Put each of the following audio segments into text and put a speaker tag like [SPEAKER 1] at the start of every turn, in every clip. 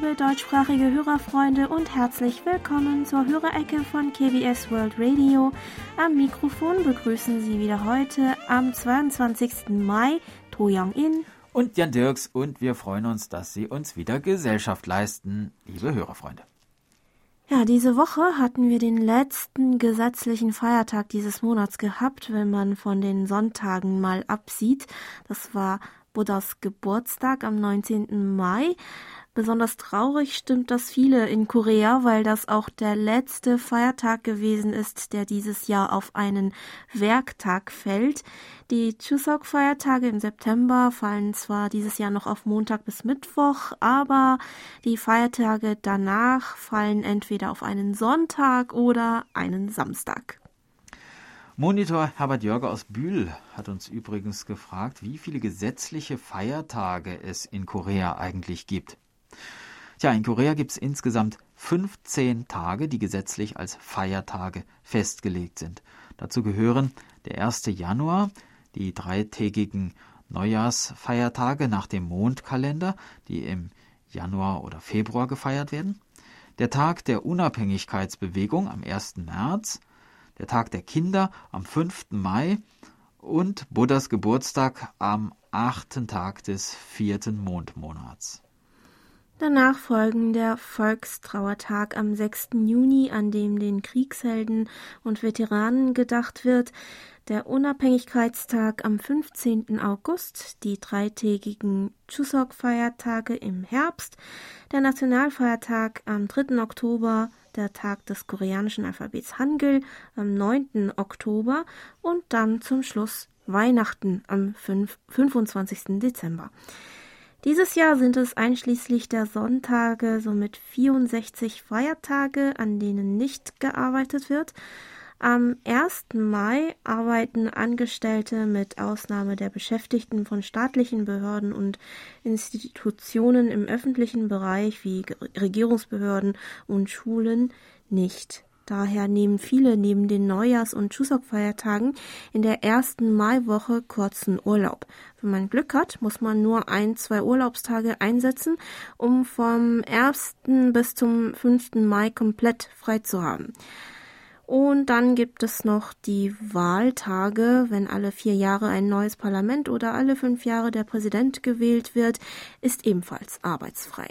[SPEAKER 1] Liebe deutschsprachige Hörerfreunde und herzlich willkommen zur Hörerecke von KBS World Radio. Am Mikrofon begrüßen Sie wieder heute am 22. Mai To Young-in
[SPEAKER 2] und Jan Dirks und wir freuen uns, dass Sie uns wieder Gesellschaft leisten, liebe Hörerfreunde.
[SPEAKER 1] Ja, diese Woche hatten wir den letzten gesetzlichen Feiertag dieses Monats gehabt, wenn man von den Sonntagen mal absieht. Das war Buddhas Geburtstag am 19. Mai. Besonders traurig stimmt das viele in Korea, weil das auch der letzte Feiertag gewesen ist, der dieses Jahr auf einen Werktag fällt. Die Chuseok-Feiertage im September fallen zwar dieses Jahr noch auf Montag bis Mittwoch, aber die Feiertage danach fallen entweder auf einen Sonntag oder einen Samstag.
[SPEAKER 2] Monitor Herbert Jörger aus Bühl hat uns übrigens gefragt, wie viele gesetzliche Feiertage es in Korea eigentlich gibt. Tja, in Korea gibt es insgesamt 15 Tage, die gesetzlich als Feiertage festgelegt sind. Dazu gehören der 1. Januar, die dreitägigen Neujahrsfeiertage nach dem Mondkalender, die im Januar oder Februar gefeiert werden, der Tag der Unabhängigkeitsbewegung am 1. März, der Tag der Kinder am 5. Mai und Buddhas Geburtstag am achten Tag des vierten Mondmonats.
[SPEAKER 1] Danach folgen der Volkstrauertag am 6. Juni, an dem den Kriegshelden und Veteranen gedacht wird, der Unabhängigkeitstag am 15. August, die dreitägigen Chuseok-Feiertage im Herbst, der Nationalfeiertag am 3. Oktober, der Tag des koreanischen Alphabets Hangul am 9. Oktober und dann zum Schluss Weihnachten am 5, 25. Dezember. Dieses Jahr sind es einschließlich der Sonntage somit 64 Feiertage, an denen nicht gearbeitet wird. Am 1. Mai arbeiten Angestellte mit Ausnahme der Beschäftigten von staatlichen Behörden und Institutionen im öffentlichen Bereich wie Regierungsbehörden und Schulen nicht. Daher nehmen viele neben den Neujahrs- und Chuseok-Feiertagen in der ersten Maiwoche kurzen Urlaub. Wenn man Glück hat, muss man nur ein, zwei Urlaubstage einsetzen, um vom 1. bis zum 5. Mai komplett frei zu haben. Und dann gibt es noch die Wahltage. Wenn alle vier Jahre ein neues Parlament oder alle fünf Jahre der Präsident gewählt wird, ist ebenfalls arbeitsfrei.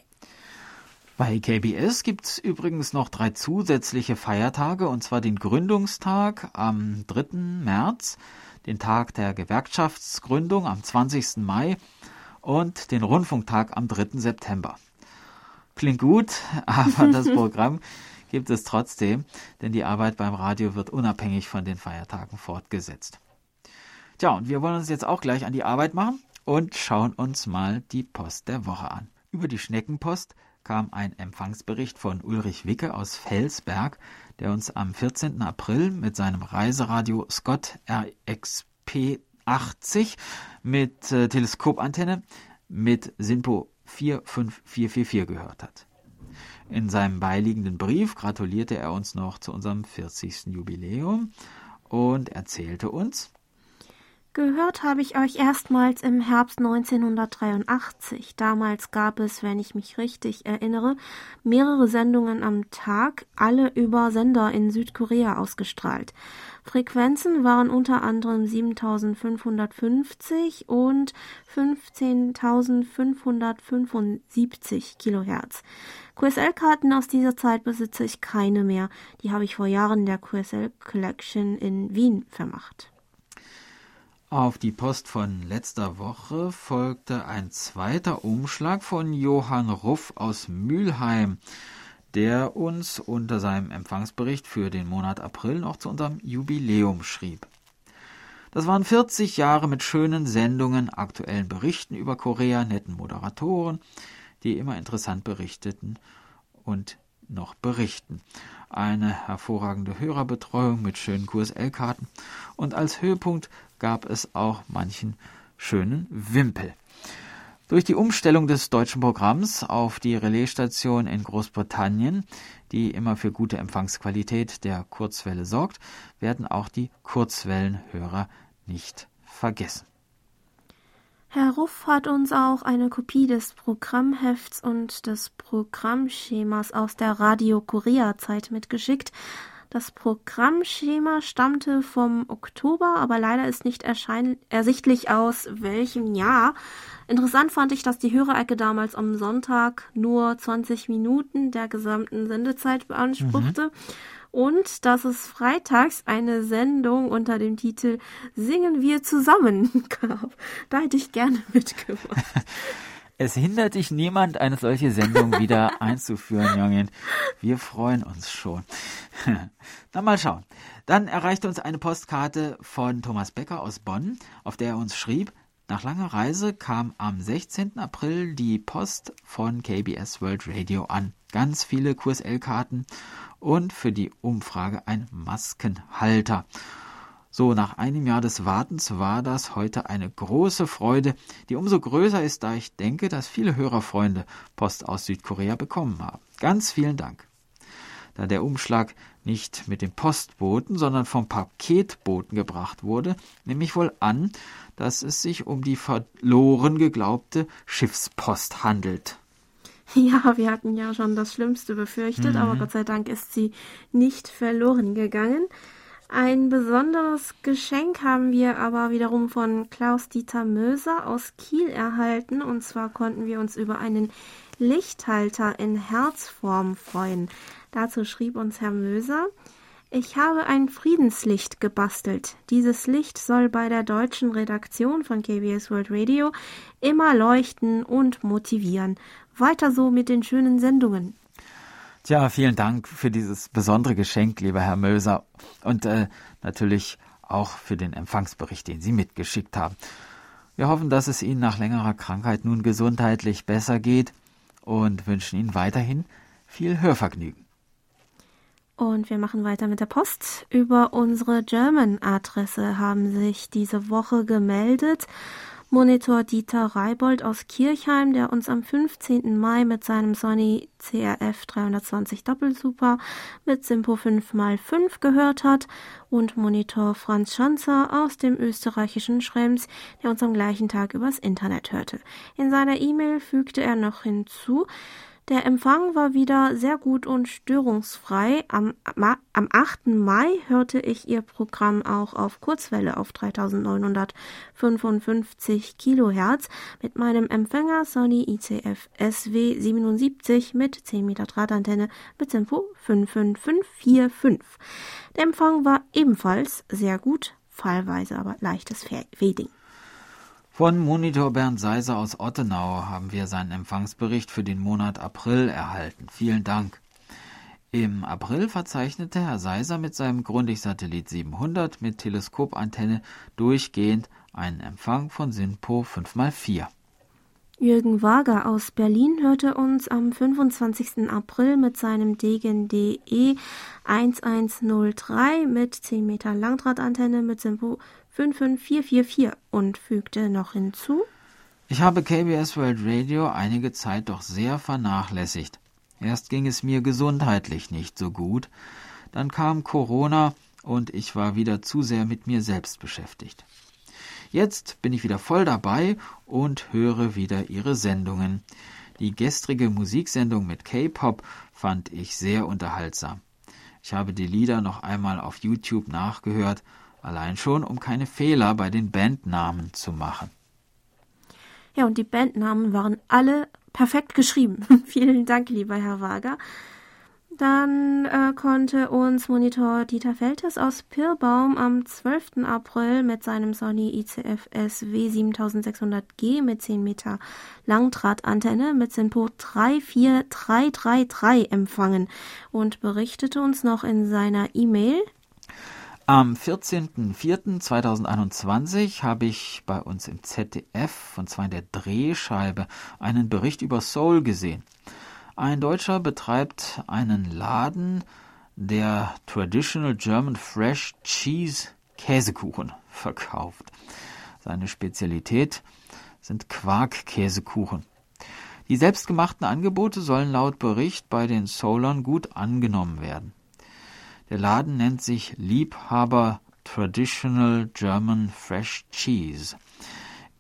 [SPEAKER 2] Bei KBS gibt es übrigens noch drei zusätzliche Feiertage, und zwar den Gründungstag am 3. März, den Tag der Gewerkschaftsgründung am 20. Mai und den Rundfunktag am 3. September. Klingt gut, aber das Programm gibt es trotzdem, denn die Arbeit beim Radio wird unabhängig von den Feiertagen fortgesetzt. Tja, und wir wollen uns jetzt auch gleich an die Arbeit machen und schauen uns mal die Post der Woche an. Über die Schneckenpost kam ein Empfangsbericht von Ulrich Wicke aus Felsberg, der uns am 14. April mit seinem Reiseradio Scott RXP 80 mit äh, Teleskopantenne mit SINPO 45444 gehört hat. In seinem beiliegenden Brief gratulierte er uns noch zu unserem 40. Jubiläum und erzählte uns,
[SPEAKER 1] Gehört habe ich euch erstmals im Herbst 1983. Damals gab es, wenn ich mich richtig erinnere, mehrere Sendungen am Tag, alle über Sender in Südkorea ausgestrahlt. Frequenzen waren unter anderem 7550 und 15575 Kilohertz. QSL-Karten aus dieser Zeit besitze ich keine mehr. Die habe ich vor Jahren der QSL Collection in Wien vermacht.
[SPEAKER 2] Auf die Post von letzter Woche folgte ein zweiter Umschlag von Johann Ruff aus Mülheim, der uns unter seinem Empfangsbericht für den Monat April noch zu unserem Jubiläum schrieb. Das waren 40 Jahre mit schönen Sendungen, aktuellen Berichten über Korea, netten Moderatoren, die immer interessant berichteten und noch berichten. Eine hervorragende Hörerbetreuung mit schönen QSL-Karten und als Höhepunkt gab es auch manchen schönen Wimpel. Durch die Umstellung des deutschen Programms auf die Relaisstation in Großbritannien, die immer für gute Empfangsqualität der Kurzwelle sorgt, werden auch die Kurzwellenhörer nicht vergessen.
[SPEAKER 1] Herr Ruff hat uns auch eine Kopie des Programmhefts und des Programmschemas aus der Radio Korea Zeit mitgeschickt. Das Programmschema stammte vom Oktober, aber leider ist nicht ersichtlich aus welchem Jahr. Interessant fand ich, dass die Hörerecke damals am Sonntag nur 20 Minuten der gesamten Sendezeit beanspruchte. Mhm. Und dass es freitags eine Sendung unter dem Titel Singen wir zusammen gab. Da hätte ich gerne mitgemacht.
[SPEAKER 2] Es hindert dich niemand, eine solche Sendung wieder einzuführen, Jungen. Wir freuen uns schon. Na mal schauen. Dann erreichte uns eine Postkarte von Thomas Becker aus Bonn, auf der er uns schrieb, nach langer Reise kam am 16. April die Post von KBS World Radio an. Ganz viele QSL-Karten und für die Umfrage ein Maskenhalter. So, nach einem Jahr des Wartens war das heute eine große Freude, die umso größer ist, da ich denke, dass viele Hörerfreunde Post aus Südkorea bekommen haben. Ganz vielen Dank. Da der Umschlag nicht mit dem Postboten, sondern vom Paketboten gebracht wurde, nehme ich wohl an, dass es sich um die verloren geglaubte Schiffspost handelt.
[SPEAKER 1] Ja, wir hatten ja schon das Schlimmste befürchtet, mhm. aber Gott sei Dank ist sie nicht verloren gegangen. Ein besonderes Geschenk haben wir aber wiederum von Klaus-Dieter Möser aus Kiel erhalten. Und zwar konnten wir uns über einen Lichthalter in Herzform freuen. Dazu schrieb uns Herr Möser, ich habe ein Friedenslicht gebastelt. Dieses Licht soll bei der deutschen Redaktion von KBS World Radio immer leuchten und motivieren. Weiter so mit den schönen Sendungen.
[SPEAKER 2] Tja, vielen Dank für dieses besondere Geschenk, lieber Herr Möser. Und äh, natürlich auch für den Empfangsbericht, den Sie mitgeschickt haben. Wir hoffen, dass es Ihnen nach längerer Krankheit nun gesundheitlich besser geht und wünschen Ihnen weiterhin viel Hörvergnügen.
[SPEAKER 1] Und wir machen weiter mit der Post. Über unsere German-Adresse haben sich diese Woche gemeldet Monitor Dieter Reibold aus Kirchheim, der uns am 15. Mai mit seinem Sony CRF 320 Doppelsuper mit Simpo 5x5 gehört hat und Monitor Franz Schanzer aus dem österreichischen Schrems, der uns am gleichen Tag übers Internet hörte. In seiner E-Mail fügte er noch hinzu, der Empfang war wieder sehr gut und störungsfrei. Am, am 8. Mai hörte ich ihr Programm auch auf Kurzwelle auf 3955 Kilohertz mit meinem Empfänger Sony ICF SW 77 mit 10 Meter Drahtantenne mit Tempo 55545. Der Empfang war ebenfalls sehr gut, fallweise aber leichtes Fading.
[SPEAKER 2] Von Monitor Bernd Seiser aus Ottenau haben wir seinen Empfangsbericht für den Monat April erhalten. Vielen Dank. Im April verzeichnete Herr Seiser mit seinem Grundig-Satellit 700 mit Teleskopantenne durchgehend einen Empfang von SINPO 5x4.
[SPEAKER 1] Jürgen Wager aus Berlin hörte uns am 25. April mit seinem Degen DE 1103 mit 10 Meter Langdrahtantenne mit SINPO 55444 und fügte noch hinzu.
[SPEAKER 2] Ich habe KBS World Radio einige Zeit doch sehr vernachlässigt. Erst ging es mir gesundheitlich nicht so gut, dann kam Corona und ich war wieder zu sehr mit mir selbst beschäftigt. Jetzt bin ich wieder voll dabei und höre wieder Ihre Sendungen. Die gestrige Musiksendung mit K-Pop fand ich sehr unterhaltsam. Ich habe die Lieder noch einmal auf YouTube nachgehört allein schon, um keine Fehler bei den Bandnamen zu machen.
[SPEAKER 1] Ja, und die Bandnamen waren alle perfekt geschrieben. Vielen Dank, lieber Herr Wager. Dann äh, konnte uns Monitor Dieter Feltes aus Pirbaum am 12. April mit seinem Sony ICF SW 7600G mit 10 Meter Langdrahtantenne mit Simpo 34333 empfangen und berichtete uns noch in seiner E-Mail,
[SPEAKER 2] am 14.04.2021 habe ich bei uns im ZDF, und zwar in der Drehscheibe, einen Bericht über Soul gesehen. Ein Deutscher betreibt einen Laden, der Traditional German Fresh Cheese Käsekuchen verkauft. Seine Spezialität sind Quarkkäsekuchen. Die selbstgemachten Angebote sollen laut Bericht bei den Soulern gut angenommen werden. Der Laden nennt sich Liebhaber Traditional German Fresh Cheese.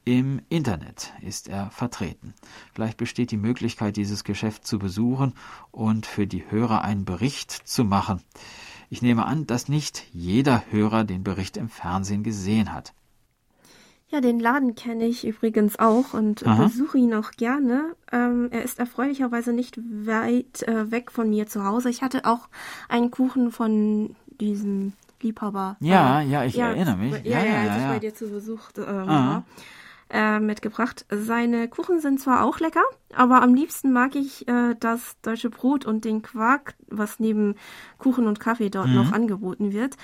[SPEAKER 2] im Internet ist er vertreten. Vielleicht besteht die Möglichkeit, dieses Geschäft zu besuchen und für die Hörer einen Bericht zu machen. Ich nehme an, dass nicht jeder Hörer den Bericht im Fernsehen gesehen hat.
[SPEAKER 1] Ja, den Laden kenne ich übrigens auch und Aha. besuche ihn auch gerne. Ähm, er ist erfreulicherweise nicht weit äh, weg von mir zu Hause. Ich hatte auch einen Kuchen von diesem Liebhaber.
[SPEAKER 2] Ja, äh, ja, ich ja, erinnere mich.
[SPEAKER 1] Ja, ja, ja, als ja, ich bei dir zu Besuch äh, war. Mitgebracht. Seine Kuchen sind zwar auch lecker, aber am liebsten mag ich äh, das deutsche Brot und den Quark, was neben Kuchen und Kaffee dort mhm. noch angeboten wird.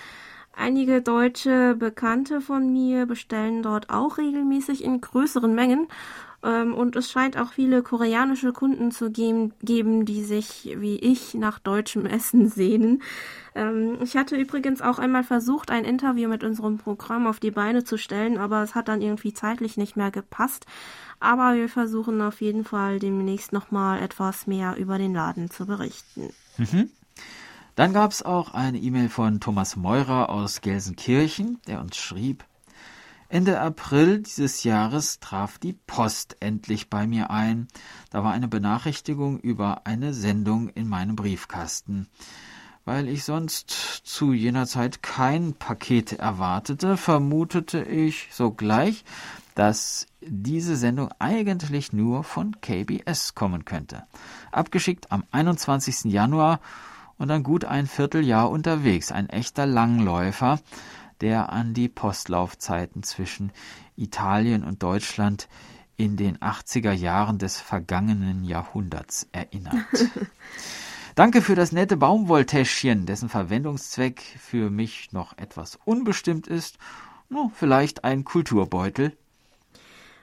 [SPEAKER 1] Einige deutsche Bekannte von mir bestellen dort auch regelmäßig in größeren Mengen. Ähm, und es scheint auch viele koreanische Kunden zu geben, die sich wie ich nach deutschem Essen sehnen. Ähm, ich hatte übrigens auch einmal versucht, ein Interview mit unserem Programm auf die Beine zu stellen, aber es hat dann irgendwie zeitlich nicht mehr gepasst. Aber wir versuchen auf jeden Fall demnächst nochmal etwas mehr über den Laden zu berichten.
[SPEAKER 2] Mhm. Dann gab es auch eine E-Mail von Thomas Meurer aus Gelsenkirchen, der uns schrieb, Ende April dieses Jahres traf die Post endlich bei mir ein. Da war eine Benachrichtigung über eine Sendung in meinem Briefkasten. Weil ich sonst zu jener Zeit kein Paket erwartete, vermutete ich sogleich, dass diese Sendung eigentlich nur von KBS kommen könnte. Abgeschickt am 21. Januar und dann gut ein Vierteljahr unterwegs, ein echter Langläufer, der an die Postlaufzeiten zwischen Italien und Deutschland in den 80er Jahren des vergangenen Jahrhunderts erinnert. Danke für das nette Baumwolltäschchen, dessen Verwendungszweck für mich noch etwas unbestimmt ist. No, vielleicht ein Kulturbeutel.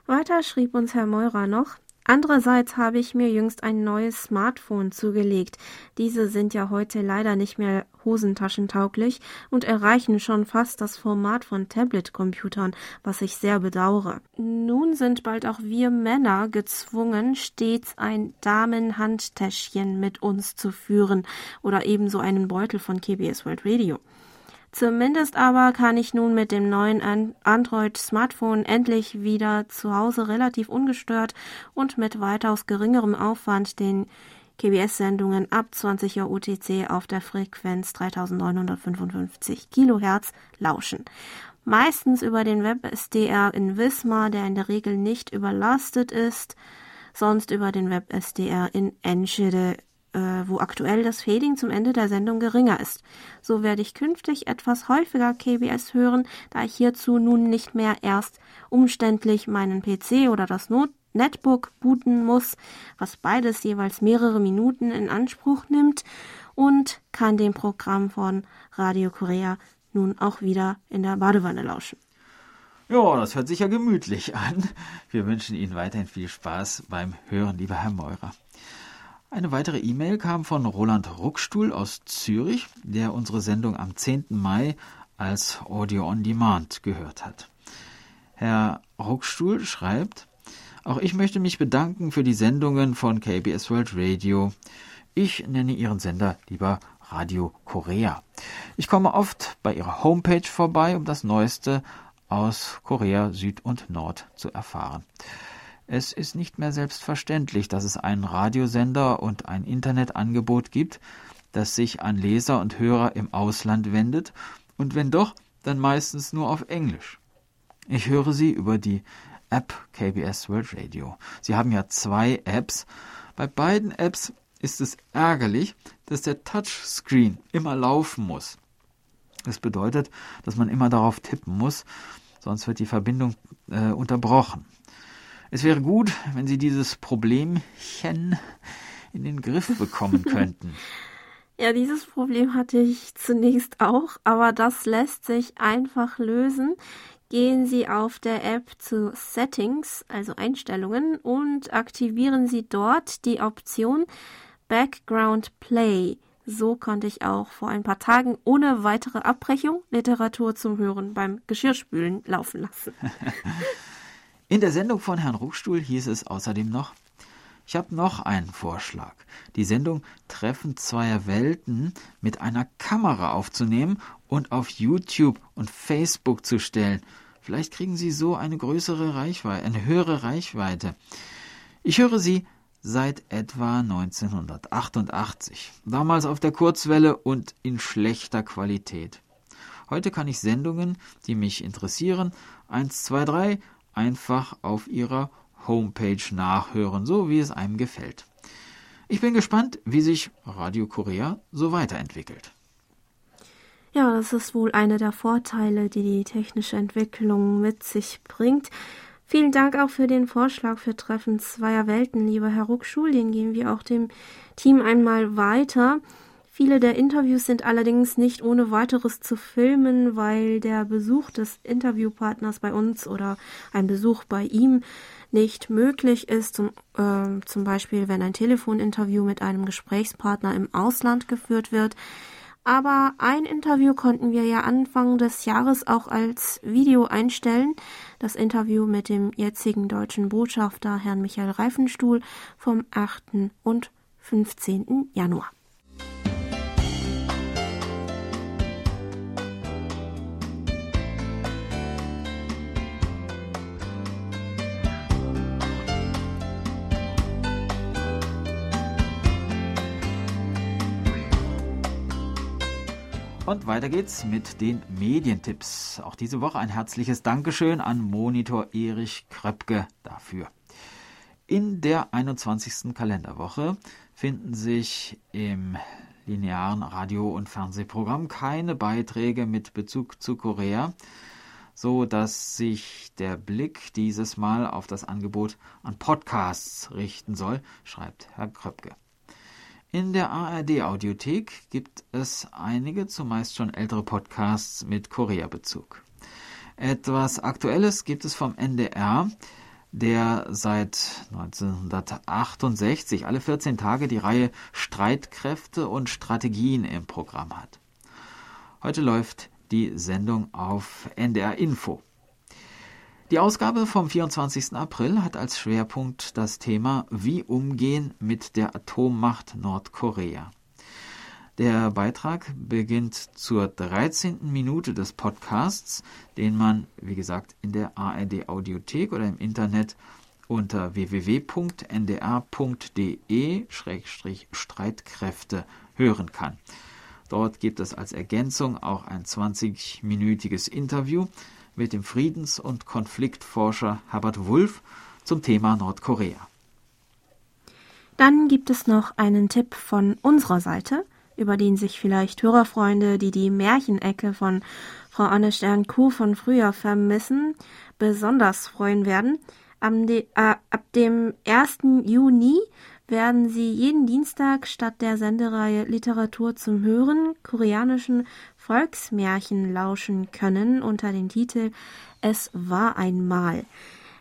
[SPEAKER 1] Weiter schrieb uns Herr Meurer noch, Andererseits habe ich mir jüngst ein neues Smartphone zugelegt. Diese sind ja heute leider nicht mehr hosentaschentauglich und erreichen schon fast das Format von Tablet-Computern, was ich sehr bedauere. Nun sind bald auch wir Männer gezwungen, stets ein Damenhandtäschchen mit uns zu führen oder ebenso einen Beutel von KBS World Radio. Zumindest aber kann ich nun mit dem neuen Android-Smartphone endlich wieder zu Hause relativ ungestört und mit weitaus geringerem Aufwand den KBS-Sendungen ab 20 Uhr UTC auf der Frequenz 3955 Kilohertz lauschen. Meistens über den WebSDR in Wismar, der in der Regel nicht überlastet ist, sonst über den WebSDR in Enschede wo aktuell das Fading zum Ende der Sendung geringer ist. So werde ich künftig etwas häufiger KBS hören, da ich hierzu nun nicht mehr erst umständlich meinen PC oder das Not Netbook booten muss, was beides jeweils mehrere Minuten in Anspruch nimmt und kann dem Programm von Radio Korea nun auch wieder in der Badewanne lauschen.
[SPEAKER 2] Ja, das hört sich ja gemütlich an. Wir wünschen Ihnen weiterhin viel Spaß beim Hören, lieber Herr Meurer. Eine weitere E-Mail kam von Roland Ruckstuhl aus Zürich, der unsere Sendung am 10. Mai als Audio on Demand gehört hat. Herr Ruckstuhl schreibt, auch ich möchte mich bedanken für die Sendungen von KBS World Radio. Ich nenne Ihren Sender lieber Radio Korea. Ich komme oft bei Ihrer Homepage vorbei, um das Neueste aus Korea Süd und Nord zu erfahren. Es ist nicht mehr selbstverständlich, dass es einen Radiosender und ein Internetangebot gibt, das sich an Leser und Hörer im Ausland wendet, und wenn doch, dann meistens nur auf Englisch. Ich höre sie über die App KBS World Radio. Sie haben ja zwei Apps. Bei beiden Apps ist es ärgerlich, dass der Touchscreen immer laufen muss. Das bedeutet, dass man immer darauf tippen muss, sonst wird die Verbindung äh, unterbrochen. Es wäre gut, wenn Sie dieses Problemchen in den Griff bekommen könnten.
[SPEAKER 1] Ja, dieses Problem hatte ich zunächst auch, aber das lässt sich einfach lösen. Gehen Sie auf der App zu Settings, also Einstellungen, und aktivieren Sie dort die Option Background Play. So konnte ich auch vor ein paar Tagen ohne weitere Abbrechung Literatur zum Hören beim Geschirrspülen laufen lassen.
[SPEAKER 2] In der Sendung von Herrn Ruckstuhl hieß es außerdem noch, ich habe noch einen Vorschlag. Die Sendung Treffen zweier Welten mit einer Kamera aufzunehmen und auf YouTube und Facebook zu stellen. Vielleicht kriegen Sie so eine größere Reichweite, eine höhere Reichweite. Ich höre Sie seit etwa 1988, damals auf der Kurzwelle und in schlechter Qualität. Heute kann ich Sendungen, die mich interessieren, 1, 2, 3 einfach auf Ihrer Homepage nachhören, so wie es einem gefällt. Ich bin gespannt, wie sich Radio Korea so weiterentwickelt.
[SPEAKER 1] Ja, das ist wohl einer der Vorteile, die die technische Entwicklung mit sich bringt. Vielen Dank auch für den Vorschlag für Treffen zweier Welten, lieber Herr Ruckschul. Den gehen wir auch dem Team einmal weiter. Viele der Interviews sind allerdings nicht ohne weiteres zu filmen, weil der Besuch des Interviewpartners bei uns oder ein Besuch bei ihm nicht möglich ist, zum, äh, zum Beispiel wenn ein Telefoninterview mit einem Gesprächspartner im Ausland geführt wird. Aber ein Interview konnten wir ja Anfang des Jahres auch als Video einstellen. Das Interview mit dem jetzigen deutschen Botschafter Herrn Michael Reifenstuhl vom 8. und 15. Januar.
[SPEAKER 2] Und weiter geht's mit den Medientipps. Auch diese Woche ein herzliches Dankeschön an Monitor Erich Kröpke dafür. In der 21. Kalenderwoche finden sich im linearen Radio- und Fernsehprogramm keine Beiträge mit Bezug zu Korea, so dass sich der Blick dieses Mal auf das Angebot an Podcasts richten soll, schreibt Herr Kröpke. In der ARD-Audiothek gibt es einige, zumeist schon ältere Podcasts mit Korea-Bezug. Etwas Aktuelles gibt es vom NDR, der seit 1968 alle 14 Tage die Reihe Streitkräfte und Strategien im Programm hat. Heute läuft die Sendung auf NDR Info. Die Ausgabe vom 24. April hat als Schwerpunkt das Thema Wie umgehen mit der Atommacht Nordkorea. Der Beitrag beginnt zur 13. Minute des Podcasts, den man, wie gesagt, in der ARD Audiothek oder im Internet unter www.ndr.de-streitkräfte hören kann. Dort gibt es als Ergänzung auch ein 20-minütiges Interview mit dem Friedens- und Konfliktforscher Herbert Wulff zum Thema Nordkorea.
[SPEAKER 1] Dann gibt es noch einen Tipp von unserer Seite, über den sich vielleicht Hörerfreunde, die die Märchenecke von Frau Anne Stern-Kuh von früher vermissen, besonders freuen werden. De, äh, ab dem 1. Juni werden Sie jeden Dienstag statt der Sendereihe Literatur zum Hören koreanischen Volksmärchen lauschen können unter dem Titel Es war einmal.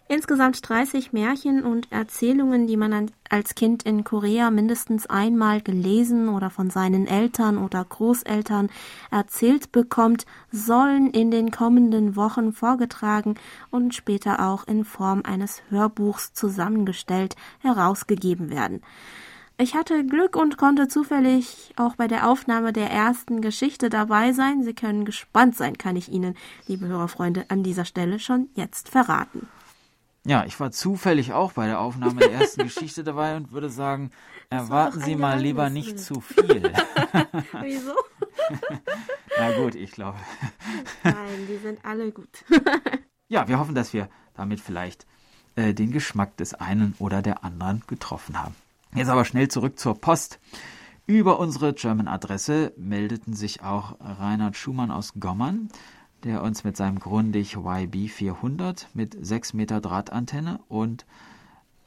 [SPEAKER 1] Insgesamt 30 Märchen und Erzählungen, die man als Kind in Korea mindestens einmal gelesen oder von seinen Eltern oder Großeltern erzählt bekommt, sollen in den kommenden Wochen vorgetragen und später auch in Form eines Hörbuchs zusammengestellt herausgegeben werden. Ich hatte Glück und konnte zufällig auch bei der Aufnahme der ersten Geschichte dabei sein. Sie können gespannt sein, kann ich Ihnen, liebe Hörerfreunde, an dieser Stelle schon jetzt verraten.
[SPEAKER 2] Ja, ich war zufällig auch bei der Aufnahme der ersten Geschichte dabei und würde sagen, erwarten Sie mal lieber nicht zu viel.
[SPEAKER 1] Wieso?
[SPEAKER 2] Na gut, ich glaube.
[SPEAKER 1] Nein, die sind alle gut.
[SPEAKER 2] ja, wir hoffen, dass wir damit vielleicht äh, den Geschmack des einen oder der anderen getroffen haben. Jetzt aber schnell zurück zur Post. Über unsere German-Adresse meldeten sich auch Reinhard Schumann aus Gommern der uns mit seinem Grundig YB400 mit 6 Meter Drahtantenne und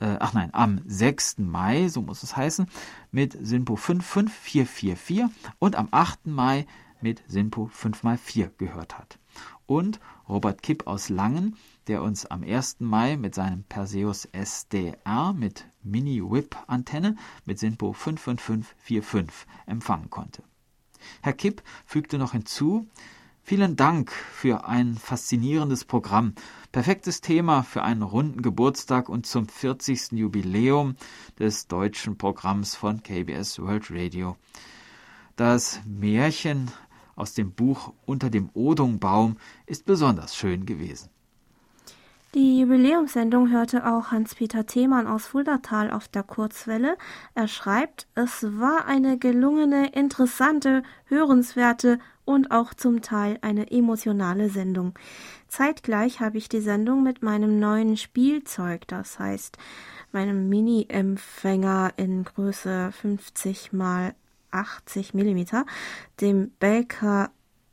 [SPEAKER 2] äh, ach nein, am 6. Mai, so muss es heißen, mit SINPO 55444 und am 8. Mai mit SINPO 5x4 gehört hat. Und Robert Kipp aus Langen, der uns am 1. Mai mit seinem Perseus SDR mit Mini-Whip-Antenne mit SINPO 55545 empfangen konnte. Herr Kipp fügte noch hinzu, Vielen Dank für ein faszinierendes Programm. Perfektes Thema für einen runden Geburtstag und zum 40. Jubiläum des deutschen Programms von KBS World Radio. Das Märchen aus dem Buch Unter dem Odungbaum ist besonders schön gewesen.
[SPEAKER 1] Die Jubiläumssendung hörte auch Hans-Peter Themann aus Fuldatal auf der Kurzwelle. Er schreibt, es war eine gelungene, interessante, hörenswerte und auch zum Teil eine emotionale Sendung. Zeitgleich habe ich die Sendung mit meinem neuen Spielzeug, das heißt Mini-Empfänger in Größe 50 mal 80 Millimeter, dem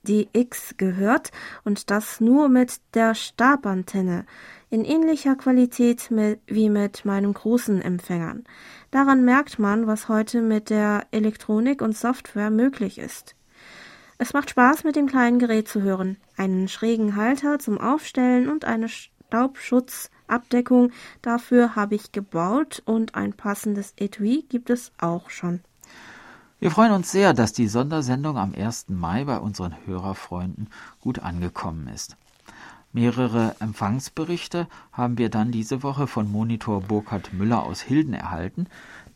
[SPEAKER 1] Baker DX gehört und das nur mit der Stabantenne in ähnlicher Qualität mit, wie mit meinem großen Empfängern. Daran merkt man, was heute mit der Elektronik und Software möglich ist. Es macht Spaß, mit dem kleinen Gerät zu hören. Einen schrägen Halter zum Aufstellen und eine Staubschutzabdeckung dafür habe ich gebaut und ein passendes Etui gibt es auch schon.
[SPEAKER 2] Wir freuen uns sehr, dass die Sondersendung am 1. Mai bei unseren Hörerfreunden gut angekommen ist. Mehrere Empfangsberichte haben wir dann diese Woche von Monitor Burkhard Müller aus Hilden erhalten,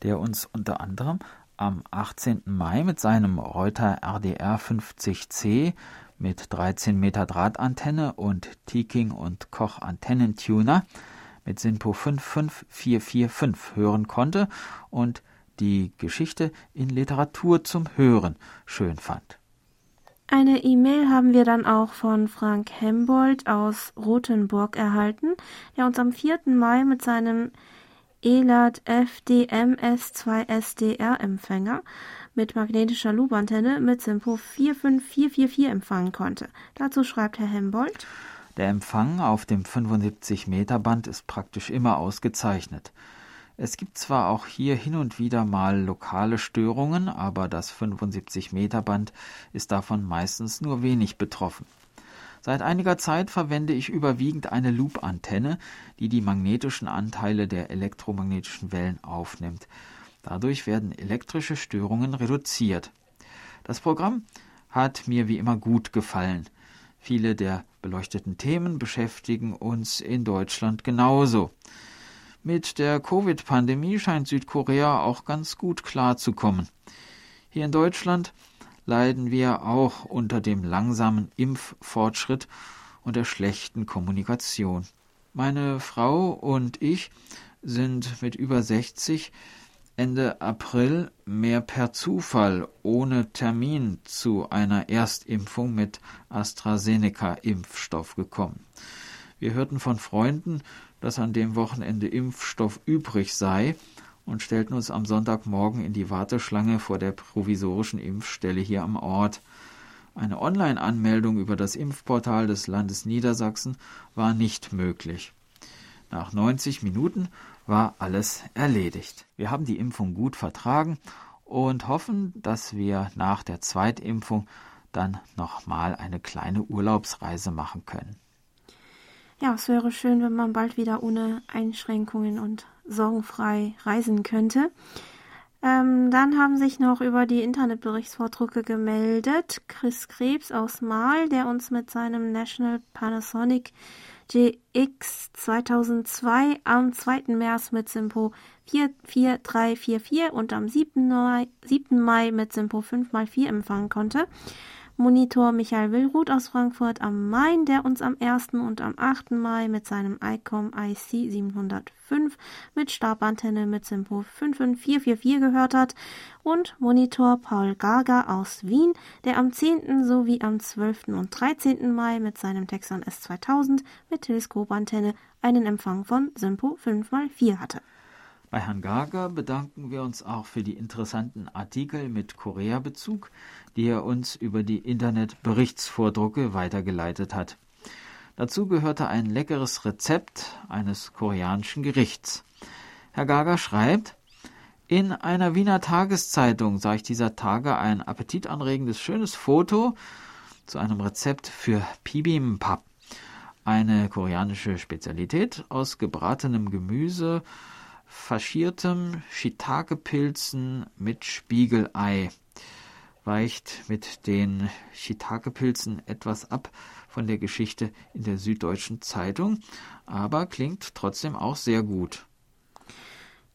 [SPEAKER 2] der uns unter anderem am 18. Mai mit seinem Reuter RDR 50C mit 13 Meter Drahtantenne und Teking und Koch Antennentuner mit SINPO 55445 hören konnte und die Geschichte in Literatur zum Hören schön fand.
[SPEAKER 1] Eine E-Mail haben wir dann auch von Frank Hembold aus Rothenburg erhalten, der uns am 4. Mai mit seinem ELAT FDMS2SDR Empfänger mit magnetischer Loopantenne mit Simpo 45444 empfangen konnte. Dazu schreibt Herr Hembold.
[SPEAKER 2] Der Empfang auf dem 75 Meter Band ist praktisch immer ausgezeichnet. Es gibt zwar auch hier hin und wieder mal lokale Störungen, aber das 75 Meter Band ist davon meistens nur wenig betroffen. Seit einiger Zeit verwende ich überwiegend eine Loop-Antenne, die die magnetischen Anteile der elektromagnetischen Wellen aufnimmt. Dadurch werden elektrische Störungen reduziert. Das Programm hat mir wie immer gut gefallen. Viele der beleuchteten Themen beschäftigen uns in Deutschland genauso. Mit der Covid-Pandemie scheint Südkorea auch ganz gut klarzukommen. Hier in Deutschland leiden wir auch unter dem langsamen Impffortschritt und der schlechten Kommunikation. Meine Frau und ich sind mit über 60 Ende April mehr per Zufall ohne Termin zu einer Erstimpfung mit AstraZeneca-Impfstoff gekommen. Wir hörten von Freunden, dass an dem Wochenende Impfstoff übrig sei und stellten uns am Sonntagmorgen in die Warteschlange vor der provisorischen Impfstelle hier am Ort. Eine Online-Anmeldung über das Impfportal des Landes Niedersachsen war nicht möglich. Nach 90 Minuten war alles erledigt. Wir haben die Impfung gut vertragen und hoffen, dass wir nach der Zweitimpfung dann nochmal eine kleine Urlaubsreise machen können.
[SPEAKER 1] Ja, es wäre schön, wenn man bald wieder ohne Einschränkungen und sorgenfrei reisen könnte. Ähm, dann haben sich noch über die Internetberichtsvordrucke gemeldet Chris Krebs aus Mal, der uns mit seinem National Panasonic GX 2002 am 2. März mit Simpo 44344 und am 7. Mai, 7. Mai mit Simpo 5x4 empfangen konnte. Monitor Michael Willruth aus Frankfurt am Main, der uns am 1. und am 8. Mai mit seinem ICOM IC 705 mit Stabantenne mit Simpo 55444 gehört hat und Monitor Paul Gaga aus Wien, der am 10. sowie am 12. und 13. Mai mit seinem Texan S2000 mit Teleskopantenne einen Empfang von Simpo 5x4 hatte.
[SPEAKER 2] Bei Herrn Gaga bedanken wir uns auch für die interessanten Artikel mit Korea-Bezug, die er uns über die Internetberichtsvordrucke weitergeleitet hat. Dazu gehörte ein leckeres Rezept eines koreanischen Gerichts. Herr Gaga schreibt, in einer Wiener Tageszeitung sah ich dieser Tage ein appetitanregendes schönes Foto zu einem Rezept für Bibimbap, eine koreanische Spezialität aus gebratenem Gemüse, faschiertem Shiitake-Pilzen mit Spiegelei. Weicht mit den Shiitake-Pilzen etwas ab von der Geschichte in der Süddeutschen Zeitung, aber klingt trotzdem auch sehr gut.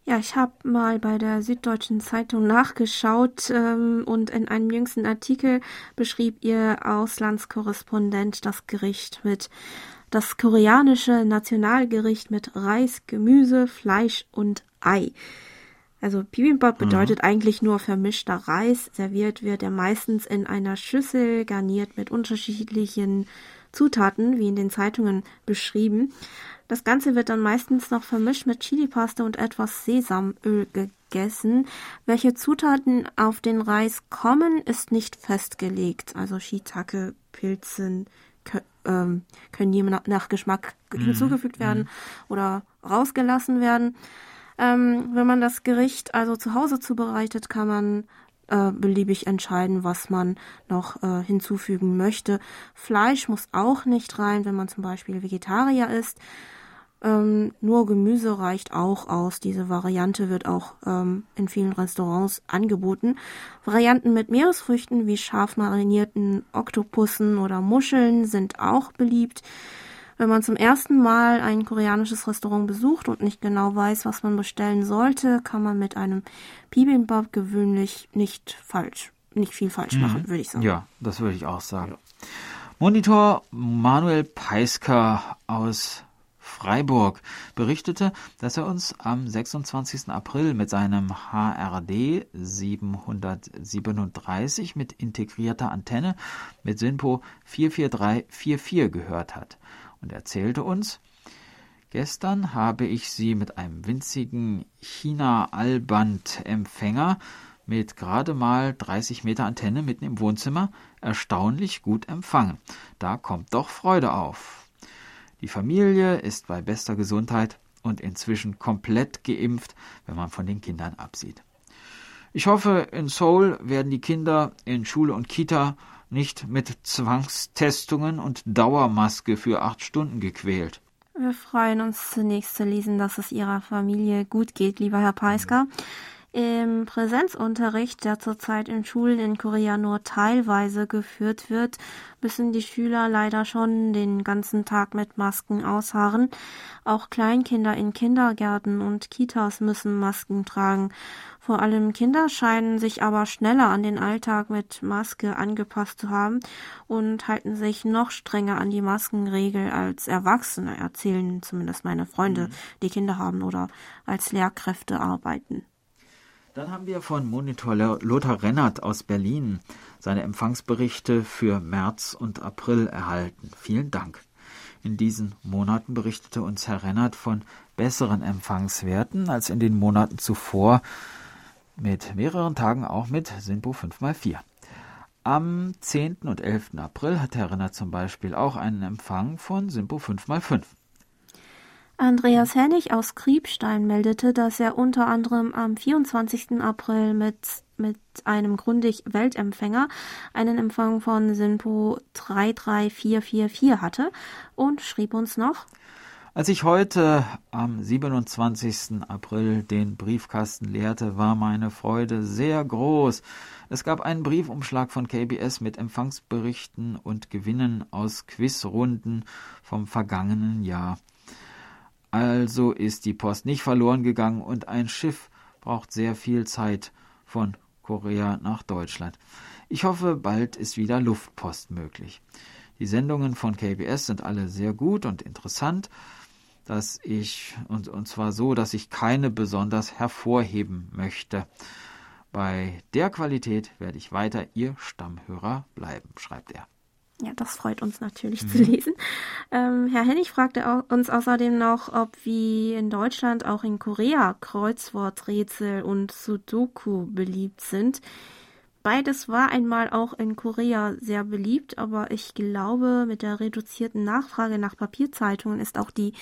[SPEAKER 1] Ja, ich habe mal bei der Süddeutschen Zeitung nachgeschaut ähm, und in einem jüngsten Artikel beschrieb ihr Auslandskorrespondent das Gericht mit das koreanische Nationalgericht mit Reis, Gemüse, Fleisch und Ei. Also Bibimbap mhm. bedeutet mhm. eigentlich nur vermischter Reis. Serviert wird er meistens in einer Schüssel, garniert mit unterschiedlichen Zutaten, wie in den Zeitungen beschrieben. Das Ganze wird dann meistens noch vermischt mit Chilipaste und etwas Sesamöl gegessen. Welche Zutaten auf den Reis kommen, ist nicht festgelegt. Also Shiitake, Pilzen ähm, können je nach Geschmack mhm. hinzugefügt werden mhm. oder rausgelassen werden. Ähm, wenn man das Gericht also zu Hause zubereitet, kann man äh, beliebig entscheiden, was man noch äh, hinzufügen möchte. Fleisch muss auch nicht rein, wenn man zum Beispiel Vegetarier ist. Ähm, nur Gemüse reicht auch aus. Diese Variante wird auch ähm, in vielen Restaurants angeboten. Varianten mit Meeresfrüchten wie scharf marinierten Oktopussen oder Muscheln sind auch beliebt. Wenn man zum ersten Mal ein koreanisches Restaurant besucht und nicht genau weiß, was man bestellen sollte, kann man mit einem Bibimbap gewöhnlich nicht falsch, nicht viel falsch mhm. machen, würde ich sagen.
[SPEAKER 2] Ja, das würde ich auch sagen. Ja. Monitor Manuel Peisker aus Freiburg berichtete, dass er uns am 26. April mit seinem HRD 737 mit integrierter Antenne mit SINPO 44344 gehört hat und erzählte uns, Gestern habe ich sie mit einem winzigen China-Allband-Empfänger mit gerade mal 30 Meter Antenne mitten im Wohnzimmer erstaunlich gut empfangen. Da kommt doch Freude auf. Die Familie ist bei bester Gesundheit und inzwischen komplett geimpft, wenn man von den Kindern absieht. Ich hoffe, in Seoul werden die Kinder in Schule und Kita nicht mit Zwangstestungen und Dauermaske für acht Stunden gequält.
[SPEAKER 1] Wir freuen uns zunächst zu lesen, dass es Ihrer Familie gut geht, lieber Herr Peisker. Im Präsenzunterricht, der zurzeit in Schulen in Korea nur teilweise geführt wird, müssen die Schüler leider schon den ganzen Tag mit Masken ausharren. Auch Kleinkinder in Kindergärten und Kitas müssen Masken tragen. Vor allem Kinder scheinen sich aber schneller an den Alltag mit Maske angepasst zu haben und halten sich noch strenger an die Maskenregel als Erwachsene, erzählen zumindest meine Freunde, mhm. die Kinder haben oder als Lehrkräfte arbeiten.
[SPEAKER 2] Dann haben wir von Monitor Lothar Rennert aus Berlin seine Empfangsberichte für März und April erhalten. Vielen Dank. In diesen Monaten berichtete uns Herr Rennert von besseren Empfangswerten als in den Monaten zuvor, mit mehreren Tagen auch mit Sinpo 5x4. Am 10. und 11. April hat Herr Rennert zum Beispiel auch einen Empfang von Simpo 5x5.
[SPEAKER 1] Andreas Hennig aus Kriebstein meldete, dass er unter anderem am 24. April mit, mit einem Grundig Weltempfänger einen Empfang von SINPO 33444 hatte und schrieb uns noch,
[SPEAKER 2] als ich heute am 27. April den Briefkasten leerte, war meine Freude sehr groß. Es gab einen Briefumschlag von KBS mit Empfangsberichten und Gewinnen aus Quizrunden vom vergangenen Jahr. Also ist die Post nicht verloren gegangen und ein Schiff braucht sehr viel Zeit von Korea nach Deutschland. Ich hoffe, bald ist wieder Luftpost möglich. Die Sendungen von KBS sind alle sehr gut und interessant, dass ich, und, und zwar so, dass ich keine besonders hervorheben möchte. Bei der Qualität werde ich weiter Ihr Stammhörer bleiben, schreibt er.
[SPEAKER 1] Ja, das freut uns natürlich mhm. zu lesen. Ähm, Herr Hennig fragte uns außerdem noch, ob wie in Deutschland auch in Korea Kreuzworträtsel und Sudoku beliebt sind. Beides war einmal auch in Korea sehr beliebt, aber ich glaube, mit der reduzierten Nachfrage nach Papierzeitungen ist auch die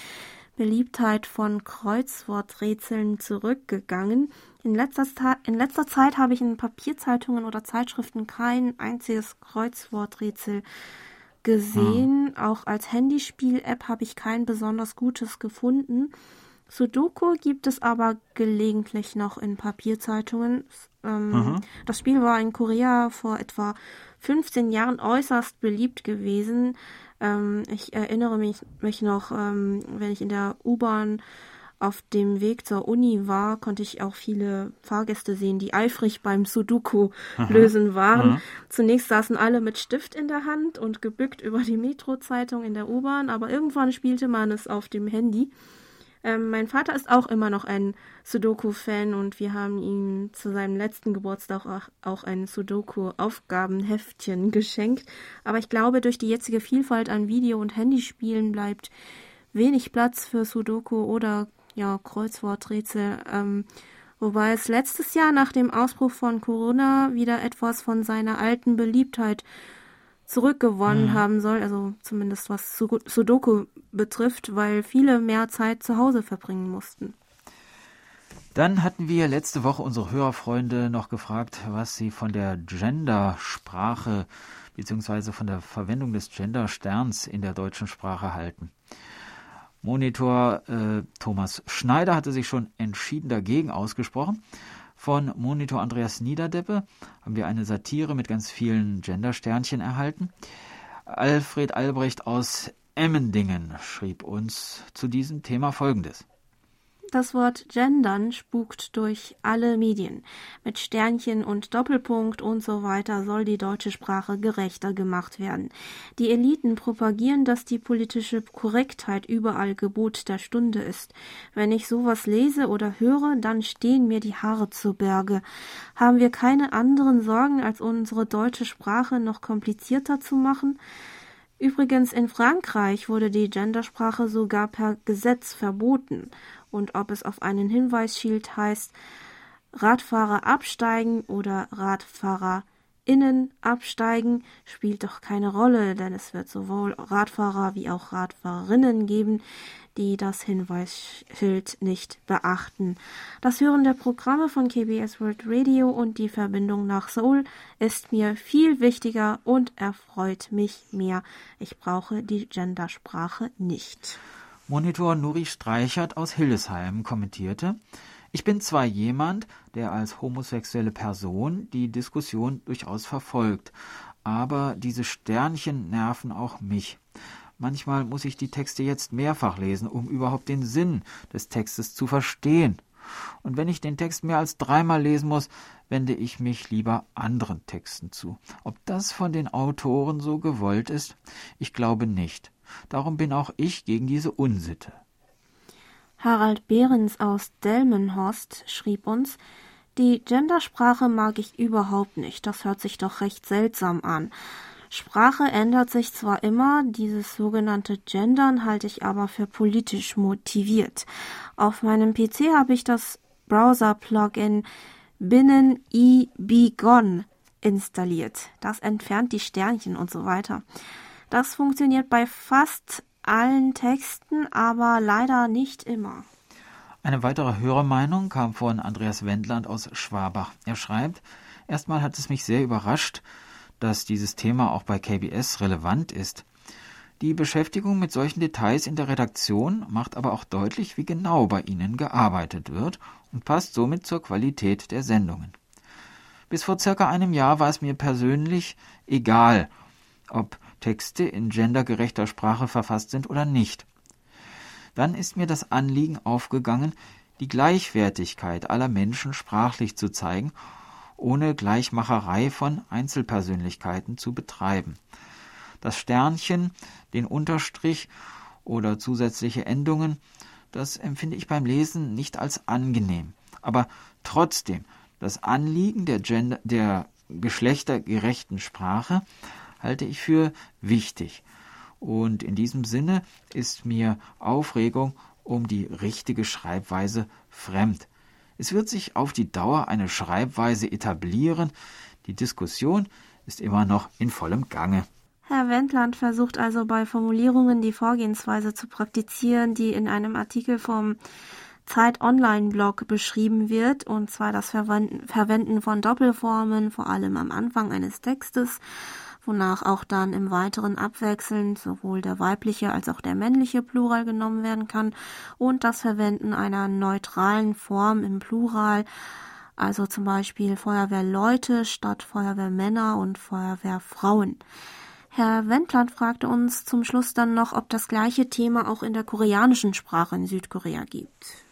[SPEAKER 1] Beliebtheit von Kreuzworträtseln zurückgegangen. In letzter, in letzter Zeit habe ich in Papierzeitungen oder Zeitschriften kein einziges Kreuzworträtsel gesehen. Ah. Auch als Handyspiel-App habe ich kein besonders gutes gefunden. Sudoku gibt es aber gelegentlich noch in Papierzeitungen. Ähm, das Spiel war in Korea vor etwa 15 Jahren äußerst beliebt gewesen. Ähm, ich erinnere mich, mich noch, ähm, wenn ich in der U-Bahn auf dem Weg zur Uni war, konnte ich auch viele Fahrgäste sehen, die eifrig beim Sudoku lösen waren. Aha. Zunächst saßen alle mit Stift in der Hand und gebückt über die Metro-Zeitung in der U-Bahn, aber irgendwann spielte man es auf dem Handy. Ähm, mein Vater ist auch immer noch ein Sudoku-Fan und wir haben ihm zu seinem letzten Geburtstag auch, auch ein Sudoku-Aufgabenheftchen geschenkt. Aber ich glaube, durch die jetzige Vielfalt an Video- und Handyspielen bleibt wenig Platz für Sudoku oder ja, Kreuzworträtsel. Ähm, wobei es letztes Jahr nach dem Ausbruch von Corona wieder etwas von seiner alten Beliebtheit zurückgewonnen mhm. haben soll, also zumindest was Sudoku betrifft, weil viele mehr Zeit zu Hause verbringen mussten.
[SPEAKER 2] Dann hatten wir letzte Woche unsere Hörerfreunde noch gefragt, was sie von der Gendersprache bzw. von der Verwendung des Gendersterns in der deutschen Sprache halten. Monitor äh, Thomas Schneider hatte sich schon entschieden dagegen ausgesprochen. Von Monitor Andreas Niederdeppe haben wir eine Satire mit ganz vielen Gendersternchen erhalten. Alfred Albrecht aus Emmendingen schrieb uns zu diesem Thema Folgendes.
[SPEAKER 1] Das Wort gendern spukt durch alle Medien. Mit Sternchen und Doppelpunkt und so weiter soll die deutsche Sprache gerechter gemacht werden. Die Eliten propagieren, dass die politische Korrektheit überall Gebot der Stunde ist. Wenn ich sowas lese oder höre, dann stehen mir die Haare zu Berge. Haben wir keine anderen Sorgen, als unsere deutsche Sprache noch komplizierter zu machen? Übrigens in Frankreich wurde die Gendersprache sogar per Gesetz verboten und ob es auf einen Hinweis schielt, heißt Radfahrer absteigen oder RadfahrerInnen absteigen, spielt doch keine Rolle, denn es wird sowohl Radfahrer wie auch Radfahrerinnen geben, die das Hinweisschild nicht beachten. Das Hören der Programme von KBS World Radio und die Verbindung nach Seoul ist mir viel wichtiger und erfreut mich mehr. Ich brauche die Gendersprache nicht.
[SPEAKER 2] Monitor Nuri Streichert aus Hildesheim kommentierte, ich bin zwar jemand, der als homosexuelle Person die Diskussion durchaus verfolgt, aber diese Sternchen nerven auch mich. Manchmal muss ich die Texte jetzt mehrfach lesen, um überhaupt den Sinn des Textes zu verstehen. Und wenn ich den Text mehr als dreimal lesen muss, wende ich mich lieber anderen Texten zu. Ob das von den Autoren so gewollt ist? Ich glaube nicht. Darum bin auch ich gegen diese Unsitte.
[SPEAKER 1] Harald Behrens aus Delmenhorst schrieb uns, die Gendersprache mag ich überhaupt nicht, das hört sich doch recht seltsam an. Sprache ändert sich zwar immer, dieses sogenannte Gendern halte ich aber für politisch motiviert. Auf meinem PC habe ich das Browser-Plugin Binnen i Gone installiert. Das entfernt die Sternchen und so weiter. Das funktioniert bei fast allen Texten, aber leider nicht immer.
[SPEAKER 2] Eine weitere Hörermeinung kam von Andreas Wendland aus Schwabach. Er schreibt, erstmal hat es mich sehr überrascht, dass dieses Thema auch bei KBS relevant ist. Die Beschäftigung mit solchen Details in der Redaktion macht aber auch deutlich, wie genau bei Ihnen gearbeitet wird und passt somit zur Qualität der Sendungen. Bis vor circa einem Jahr war es mir persönlich egal, ob Texte in gendergerechter Sprache verfasst sind oder nicht. Dann ist mir das Anliegen aufgegangen, die Gleichwertigkeit aller Menschen sprachlich zu zeigen, ohne Gleichmacherei von Einzelpersönlichkeiten zu betreiben. Das Sternchen, den Unterstrich oder zusätzliche Endungen, das empfinde ich beim Lesen nicht als angenehm. Aber trotzdem, das Anliegen der, Gender, der geschlechtergerechten Sprache halte ich für wichtig. Und in diesem Sinne ist mir Aufregung um die richtige Schreibweise fremd. Es wird sich auf die Dauer eine Schreibweise etablieren. Die Diskussion ist immer noch in vollem Gange.
[SPEAKER 1] Herr Wendland versucht also bei Formulierungen die Vorgehensweise zu praktizieren, die in einem Artikel vom Zeit Online Blog beschrieben wird, und zwar das Verwenden von Doppelformen, vor allem am Anfang eines Textes, wonach auch dann im weiteren abwechselnd sowohl der weibliche als auch der männliche Plural genommen werden kann und das Verwenden einer neutralen Form im Plural, also zum Beispiel Feuerwehrleute statt Feuerwehrmänner und Feuerwehrfrauen. Herr Wendland fragte uns zum Schluss dann noch, ob das gleiche Thema auch in der koreanischen Sprache in Südkorea gibt.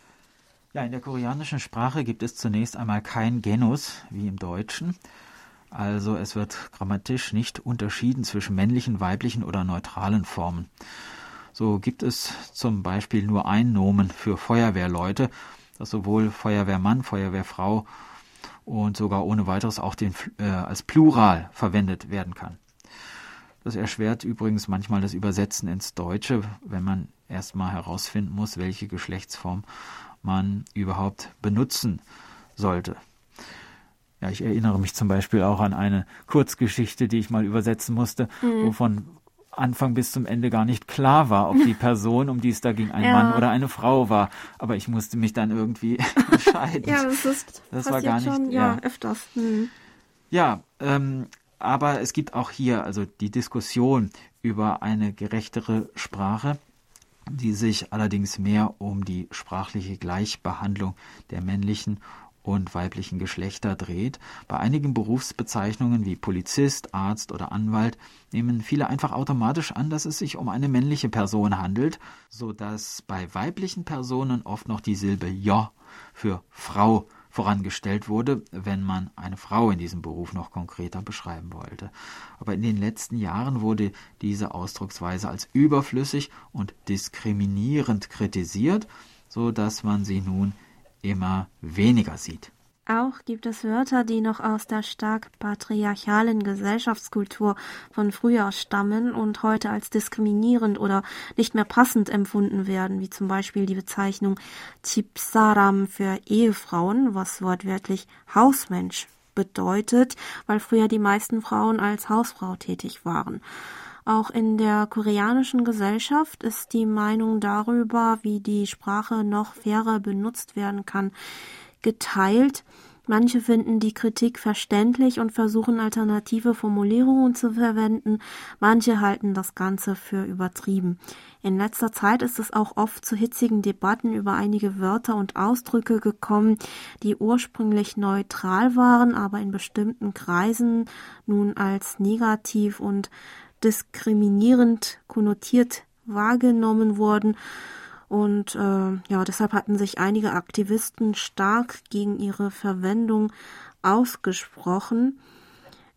[SPEAKER 2] Ja, in der koreanischen Sprache gibt es zunächst einmal kein Genus wie im Deutschen. Also es wird grammatisch nicht unterschieden zwischen männlichen, weiblichen oder neutralen Formen. So gibt es zum Beispiel nur ein Nomen für Feuerwehrleute, das sowohl Feuerwehrmann, Feuerwehrfrau und sogar ohne weiteres auch den, äh, als Plural verwendet werden kann. Das erschwert übrigens manchmal das Übersetzen ins Deutsche, wenn man erstmal herausfinden muss, welche Geschlechtsform man überhaupt benutzen sollte. Ja, ich erinnere mich zum Beispiel auch an eine Kurzgeschichte, die ich mal übersetzen musste, mhm. wovon Anfang bis zum Ende gar nicht klar war, ob die Person, um die es da ging, ein ja. Mann oder eine Frau war. Aber ich musste mich dann irgendwie entscheiden.
[SPEAKER 1] ja, das ist das war gar nicht. Schon, ja, ja, öfters. Hm.
[SPEAKER 2] Ja, ähm, aber es gibt auch hier also die Diskussion über eine gerechtere Sprache die sich allerdings mehr um die sprachliche Gleichbehandlung der männlichen und weiblichen Geschlechter dreht. Bei einigen Berufsbezeichnungen wie Polizist, Arzt oder Anwalt nehmen viele einfach automatisch an, dass es sich um eine männliche Person handelt, so dass bei weiblichen Personen oft noch die Silbe jo für Frau vorangestellt wurde, wenn man eine Frau in diesem Beruf noch konkreter beschreiben wollte. Aber in den letzten Jahren wurde diese Ausdrucksweise als überflüssig und diskriminierend kritisiert, so dass man sie nun immer weniger sieht.
[SPEAKER 1] Auch gibt es Wörter, die noch aus der stark patriarchalen Gesellschaftskultur von früher stammen und heute als diskriminierend oder nicht mehr passend empfunden werden, wie zum Beispiel die Bezeichnung Chipsaram für Ehefrauen, was wortwörtlich Hausmensch bedeutet, weil früher die meisten Frauen als Hausfrau tätig waren. Auch in der koreanischen Gesellschaft ist die Meinung darüber, wie die Sprache noch fairer benutzt werden kann, geteilt. Manche finden die Kritik verständlich und versuchen alternative Formulierungen zu verwenden, manche halten das Ganze für übertrieben. In letzter Zeit ist es auch oft zu hitzigen Debatten über einige Wörter und Ausdrücke gekommen, die ursprünglich neutral waren, aber in bestimmten Kreisen nun als negativ und diskriminierend konnotiert wahrgenommen wurden und äh, ja, deshalb hatten sich einige Aktivisten stark gegen ihre Verwendung ausgesprochen.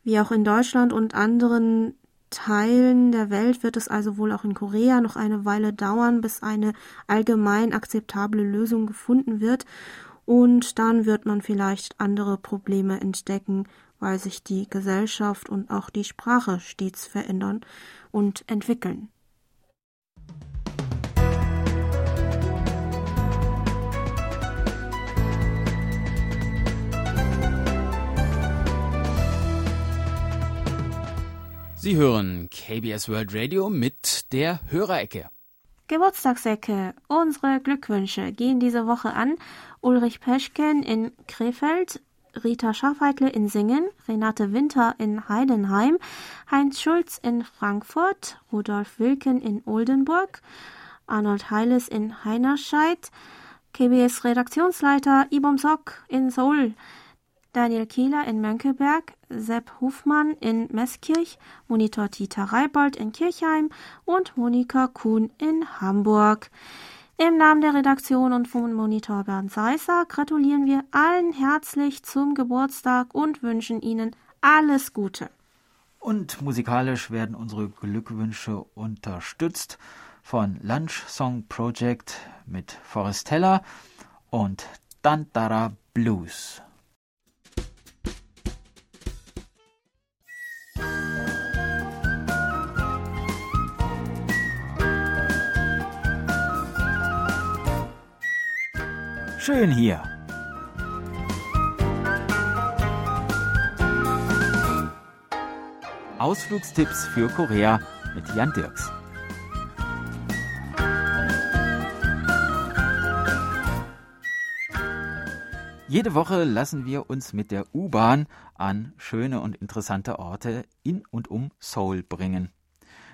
[SPEAKER 1] Wie auch in Deutschland und anderen Teilen der Welt wird es also wohl auch in Korea noch eine Weile dauern, bis eine allgemein akzeptable Lösung gefunden wird. Und dann wird man vielleicht andere Probleme entdecken, weil sich die Gesellschaft und auch die Sprache stets verändern und entwickeln.
[SPEAKER 3] Sie hören KBS World Radio mit der Hörerecke.
[SPEAKER 1] Geburtstagsecke. Unsere Glückwünsche gehen diese Woche an Ulrich Peschken in Krefeld, Rita Schafeitle in Singen, Renate Winter in Heidenheim, Heinz Schulz in Frankfurt, Rudolf Wilken in Oldenburg, Arnold Heiles in Heinerscheid, KBS Redaktionsleiter Ibom Sock in Seoul, Daniel Kieler in Mönckeberg, Sepp Hufmann in Meßkirch, Monitor Tita Reibold in Kirchheim und Monika Kuhn in Hamburg. Im Namen der Redaktion und von Monitor Bernd Seisser gratulieren wir allen herzlich zum Geburtstag und wünschen Ihnen alles Gute.
[SPEAKER 2] Und musikalisch werden unsere Glückwünsche unterstützt von Lunch Song Project mit Forestella und Tantara Blues. Schön hier. Ausflugstipps für Korea mit Jan Dirks. Jede Woche lassen wir uns mit der U-Bahn an schöne und interessante Orte in und um Seoul bringen.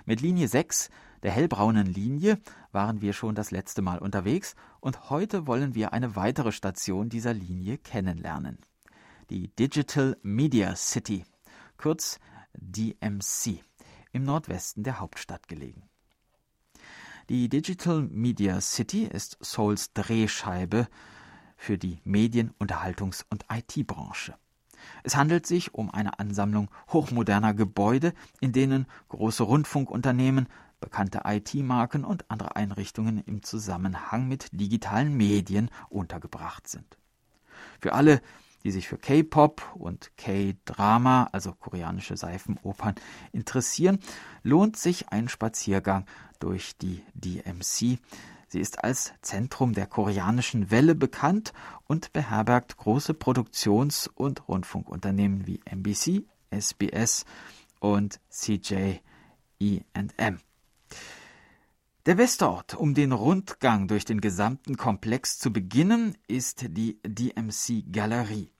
[SPEAKER 2] Mit Linie 6 der hellbraunen Linie waren wir schon das letzte Mal unterwegs und heute wollen wir eine weitere Station dieser Linie kennenlernen. Die Digital Media City, kurz DMC, im Nordwesten der Hauptstadt gelegen. Die Digital Media City ist Seouls Drehscheibe für die Medien-, Unterhaltungs- und IT-Branche. Es handelt sich um eine Ansammlung hochmoderner Gebäude, in denen große Rundfunkunternehmen, bekannte IT-Marken und andere Einrichtungen im Zusammenhang mit digitalen Medien untergebracht sind. Für alle, die sich für K-Pop und K-Drama, also koreanische Seifenopern, interessieren, lohnt sich ein Spaziergang durch die DMC. Sie ist als Zentrum der koreanischen Welle bekannt und beherbergt große Produktions- und Rundfunkunternehmen wie NBC, SBS und CJ.E&M. Der beste Ort, um den Rundgang durch den gesamten Komplex zu beginnen, ist die DMC Galerie.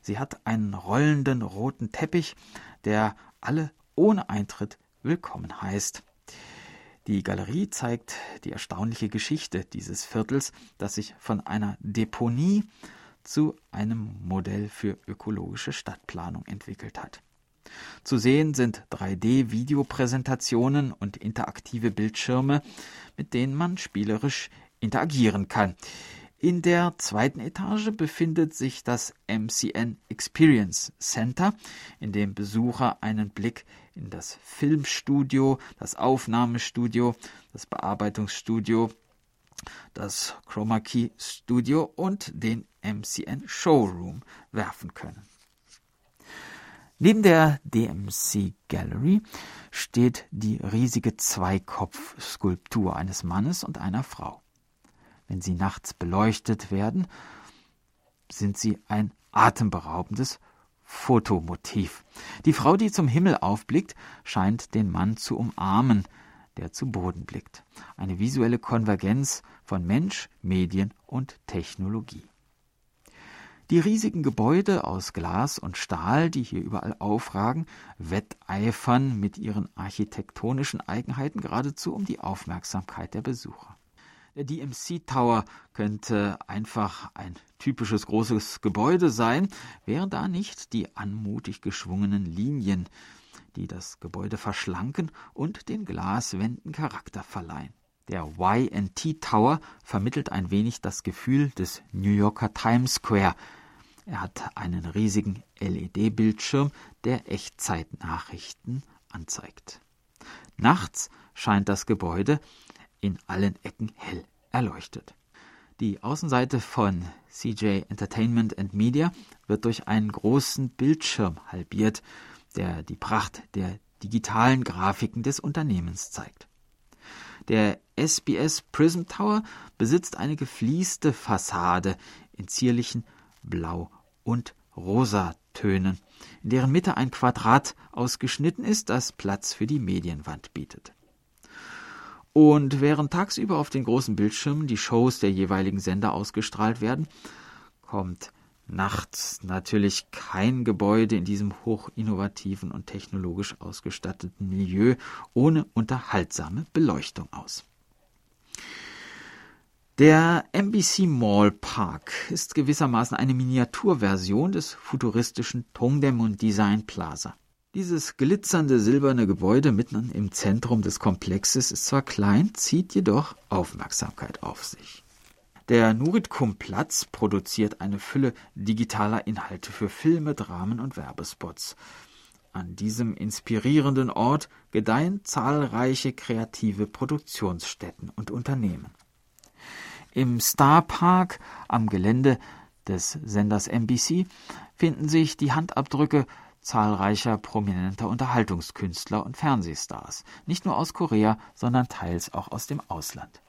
[SPEAKER 2] Sie hat einen rollenden roten Teppich, der alle ohne Eintritt willkommen heißt. Die Galerie zeigt die erstaunliche Geschichte dieses Viertels, das sich von einer Deponie zu einem Modell für ökologische Stadtplanung entwickelt hat. Zu sehen sind 3D-Videopräsentationen und interaktive Bildschirme, mit denen man spielerisch interagieren kann. In der zweiten Etage befindet sich das MCN Experience Center, in dem Besucher einen Blick in das Filmstudio, das Aufnahmestudio, das Bearbeitungsstudio, das Chroma Key Studio und den MCN Showroom werfen können. Neben der DMC Gallery steht die riesige Zweikopfskulptur eines Mannes und einer Frau. Wenn sie nachts beleuchtet werden, sind sie ein atemberaubendes Fotomotiv. Die Frau, die zum Himmel aufblickt, scheint den Mann zu umarmen, der zu Boden blickt. Eine visuelle Konvergenz von Mensch, Medien und Technologie. Die riesigen Gebäude aus Glas und Stahl, die hier überall aufragen, wetteifern mit ihren architektonischen Eigenheiten geradezu um die Aufmerksamkeit der Besucher. Der DMC Tower könnte einfach ein typisches großes Gebäude sein, wären da nicht die anmutig geschwungenen Linien, die das Gebäude verschlanken und den Glaswänden Charakter verleihen. Der YT Tower vermittelt ein wenig das Gefühl des New Yorker Times Square, er hat einen riesigen LED-Bildschirm, der Echtzeitnachrichten anzeigt. Nachts scheint das Gebäude in allen Ecken hell erleuchtet. Die Außenseite von CJ Entertainment and Media wird durch einen großen Bildschirm halbiert, der die Pracht der digitalen Grafiken des Unternehmens zeigt. Der SBS Prism Tower besitzt eine geflieste Fassade in zierlichen Blau- und Rosatönen, in deren Mitte ein Quadrat ausgeschnitten ist, das Platz für die Medienwand bietet. Und während tagsüber auf den großen Bildschirmen die Shows der jeweiligen Sender ausgestrahlt werden, kommt nachts natürlich kein Gebäude in diesem hochinnovativen und technologisch ausgestatteten Milieu ohne unterhaltsame Beleuchtung aus. Der MBC Mall Park ist gewissermaßen eine Miniaturversion des futuristischen Tongdaemun Design Plaza. Dieses glitzernde silberne Gebäude mitten im Zentrum des Komplexes ist zwar klein, zieht jedoch Aufmerksamkeit auf sich. Der Nuritkum-Platz produziert eine Fülle digitaler Inhalte für Filme, Dramen und Werbespots. An diesem inspirierenden Ort gedeihen zahlreiche kreative Produktionsstätten und Unternehmen. Im Star Park am Gelände des Senders NBC finden sich die Handabdrücke zahlreicher prominenter Unterhaltungskünstler und Fernsehstars, nicht nur aus Korea, sondern teils auch aus dem Ausland.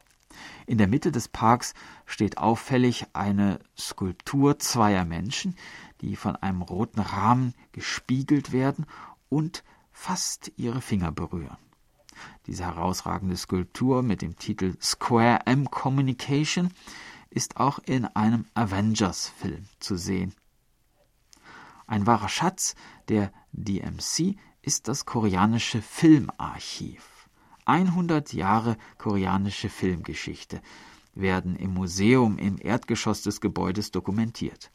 [SPEAKER 2] In der Mitte des Parks steht auffällig eine Skulptur zweier Menschen, die von einem roten Rahmen gespiegelt werden und fast ihre Finger berühren. Diese herausragende Skulptur mit dem Titel Square M Communication ist auch in einem Avengers-Film zu sehen. Ein wahrer Schatz der DMC ist das koreanische Filmarchiv. 100 Jahre koreanische Filmgeschichte werden im Museum im Erdgeschoss des Gebäudes dokumentiert.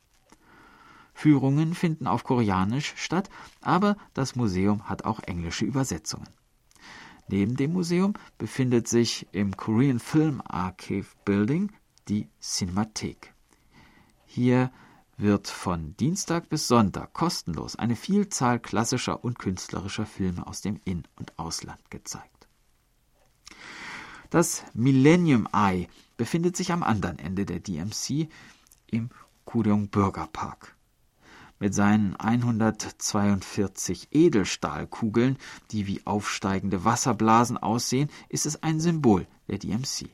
[SPEAKER 2] Führungen finden auf Koreanisch statt, aber das Museum hat auch englische Übersetzungen. Neben dem Museum befindet sich im Korean Film Archive Building die Cinemathek. Hier wird von Dienstag bis Sonntag kostenlos eine Vielzahl klassischer und künstlerischer Filme aus dem In- und Ausland gezeigt. Das Millennium Eye befindet sich am anderen Ende der DMC im Kuryong Bürgerpark. Mit seinen 142 Edelstahlkugeln, die wie aufsteigende Wasserblasen aussehen, ist es ein Symbol der DMC.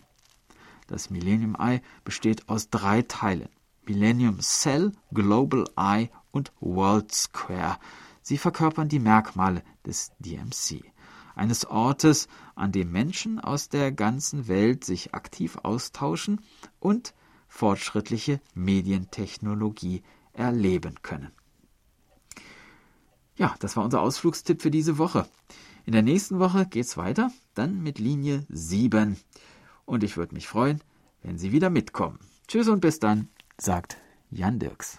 [SPEAKER 2] Das Millennium Eye besteht aus drei Teilen. Millennium Cell, Global Eye und World Square. Sie verkörpern die Merkmale des DMC, eines Ortes, an dem Menschen aus der ganzen Welt sich aktiv austauschen und fortschrittliche Medientechnologie erleben können. Ja, das war unser Ausflugstipp für diese Woche. In der nächsten Woche geht's weiter, dann mit Linie 7. Und ich würde mich freuen, wenn Sie wieder mitkommen. Tschüss und bis dann, sagt Jan Dirks.